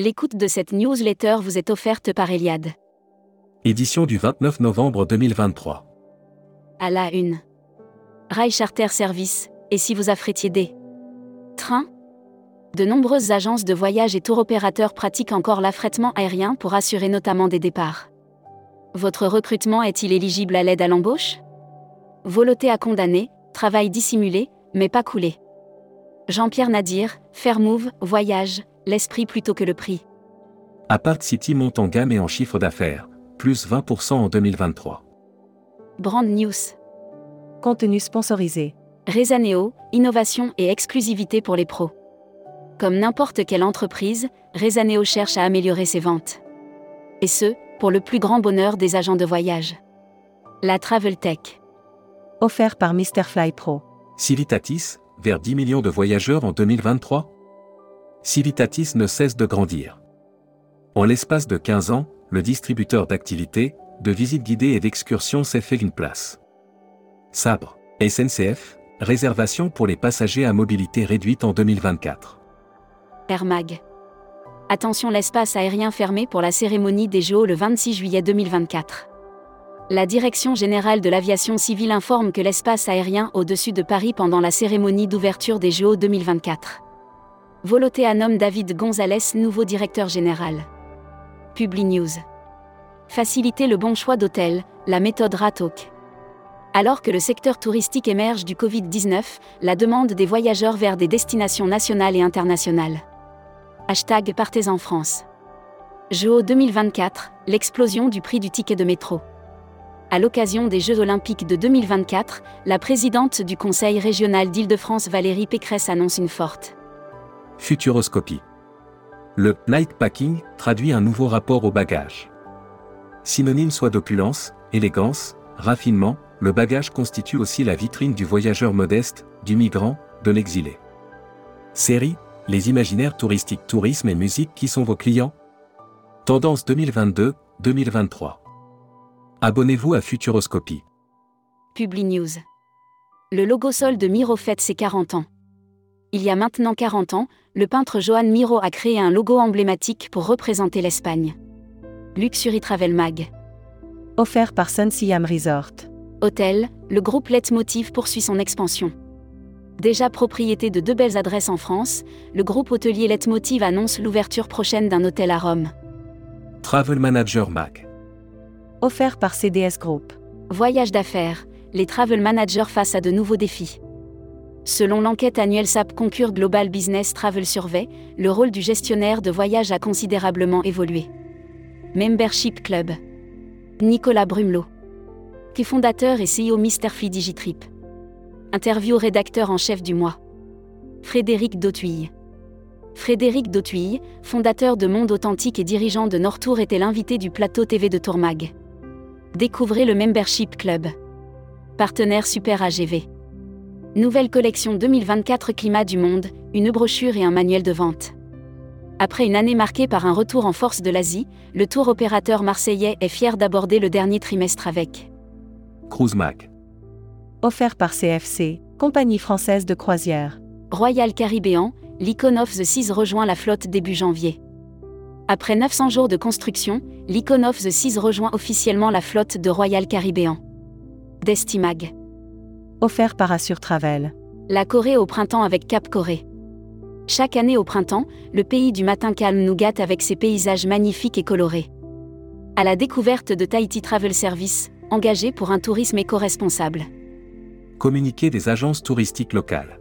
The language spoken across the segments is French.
L'écoute de cette newsletter vous est offerte par Eliade. Édition du 29 novembre 2023. À la une. Rail Charter Service, et si vous affrétiez des trains? De nombreuses agences de voyage et tour opérateurs pratiquent encore l'affrètement aérien pour assurer notamment des départs. Votre recrutement est-il éligible à l'aide à l'embauche? Voloté à condamner, travail dissimulé, mais pas coulé. Jean-Pierre Nadir, Fairmove, Voyage, l'esprit plutôt que le prix. Apart City monte en gamme et en chiffre d'affaires, plus 20% en 2023. Brand News. Contenu sponsorisé. Rezaneo, innovation et exclusivité pour les pros. Comme n'importe quelle entreprise, Rezaneo cherche à améliorer ses ventes. Et ce, pour le plus grand bonheur des agents de voyage. La Travel Tech. Offert par Mr. Fly Pro. Civitatis, vers 10 millions de voyageurs en 2023 Civitatis ne cesse de grandir. En l'espace de 15 ans, le distributeur d'activités, de visites guidées et d'excursions s'est fait une place. Sabre, SNCF, réservation pour les passagers à mobilité réduite en 2024. Air Mag. Attention l'espace aérien fermé pour la cérémonie des JO le 26 juillet 2024. La Direction générale de l'aviation civile informe que l'espace aérien au-dessus de Paris pendant la cérémonie d'ouverture des JO 2024. Volotea nomme David Gonzalez nouveau directeur général. Publi News. Faciliter le bon choix d'hôtel, la méthode RATOC. Alors que le secteur touristique émerge du Covid-19, la demande des voyageurs vers des destinations nationales et internationales. Hashtag Partez en France. JO 2024, l'explosion du prix du ticket de métro. À l'occasion des Jeux Olympiques de 2024, la présidente du Conseil régional d'Île-de-France Valérie Pécresse annonce une forte Futuroscopie. Le night packing traduit un nouveau rapport au bagage. Synonyme soit d'opulence, élégance, raffinement, le bagage constitue aussi la vitrine du voyageur modeste, du migrant, de l'exilé. Série, les imaginaires touristiques tourisme et musique qui sont vos clients Tendance 2022-2023. Abonnez-vous à Futuroscopie. Publi News. Le logo sol de Miro fête ses 40 ans. Il y a maintenant 40 ans, le peintre Joan Miro a créé un logo emblématique pour représenter l'Espagne. Luxury Travel Mag. Offert par Sun Siam Resort. Hôtel, le groupe Letmotiv poursuit son expansion. Déjà propriété de deux belles adresses en France, le groupe hôtelier Letmotiv annonce l'ouverture prochaine d'un hôtel à Rome. Travel Manager Mag. Offert par CDS Group. Voyage d'affaires, les travel managers face à de nouveaux défis. Selon l'enquête annuelle SAP Concur Global Business Travel Survey, le rôle du gestionnaire de voyage a considérablement évolué. Membership Club. Nicolas Brumelot. Fondateur et CEO Free Digitrip. Interview rédacteur en chef du mois. Frédéric Dautuille. Frédéric Dautuille, fondateur de Monde Authentique et dirigeant de Nortour, était l'invité du plateau TV de Tourmag. Découvrez le Membership Club. Partenaire Super AGV. Nouvelle collection 2024 Climat du Monde, une brochure et un manuel de vente. Après une année marquée par un retour en force de l'Asie, le tour opérateur marseillais est fier d'aborder le dernier trimestre avec Cruise Mag. Offert par CFC, compagnie française de croisière. Royal Caribbean, l'Icon of the Seas rejoint la flotte début janvier. Après 900 jours de construction, l'Icon of the Seas rejoint officiellement la flotte de Royal Caribbean. Destimag offert par Assure Travel. La Corée au printemps avec Cap Corée. Chaque année au printemps, le pays du matin calme nous gâte avec ses paysages magnifiques et colorés. À la découverte de Tahiti Travel Service, engagé pour un tourisme éco-responsable. Communiqué des agences touristiques locales.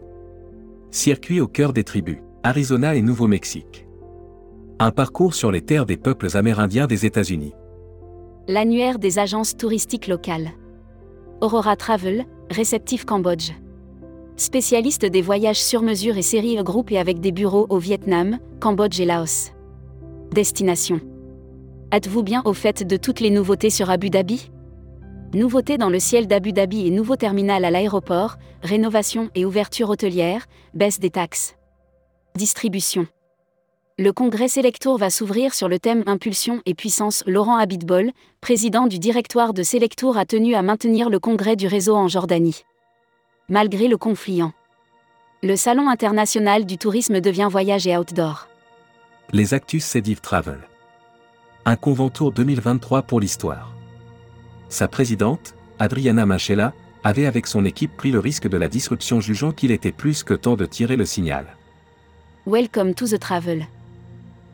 Circuit au cœur des tribus, Arizona et Nouveau-Mexique. Un parcours sur les terres des peuples amérindiens des États-Unis. L'annuaire des agences touristiques locales. Aurora Travel, réceptif Cambodge. Spécialiste des voyages sur mesure et série groupe et avec des bureaux au Vietnam, Cambodge et Laos. Destination. Êtes-vous bien au fait de toutes les nouveautés sur Abu Dhabi? Nouveautés dans le ciel d'Abu Dhabi et nouveau terminal à l'aéroport, rénovation et ouverture hôtelière, baisse des taxes. Distribution. Le congrès Selectour va s'ouvrir sur le thème Impulsion et puissance. Laurent Abitbol, président du directoire de Selectour, a tenu à maintenir le congrès du réseau en Jordanie. Malgré le conflit Le Salon international du tourisme devient voyage et outdoor. Les Actus Cediv Travel. Un conventour 2023 pour l'histoire. Sa présidente, Adriana Machella, avait avec son équipe pris le risque de la disruption jugeant qu'il était plus que temps de tirer le signal. Welcome to the travel.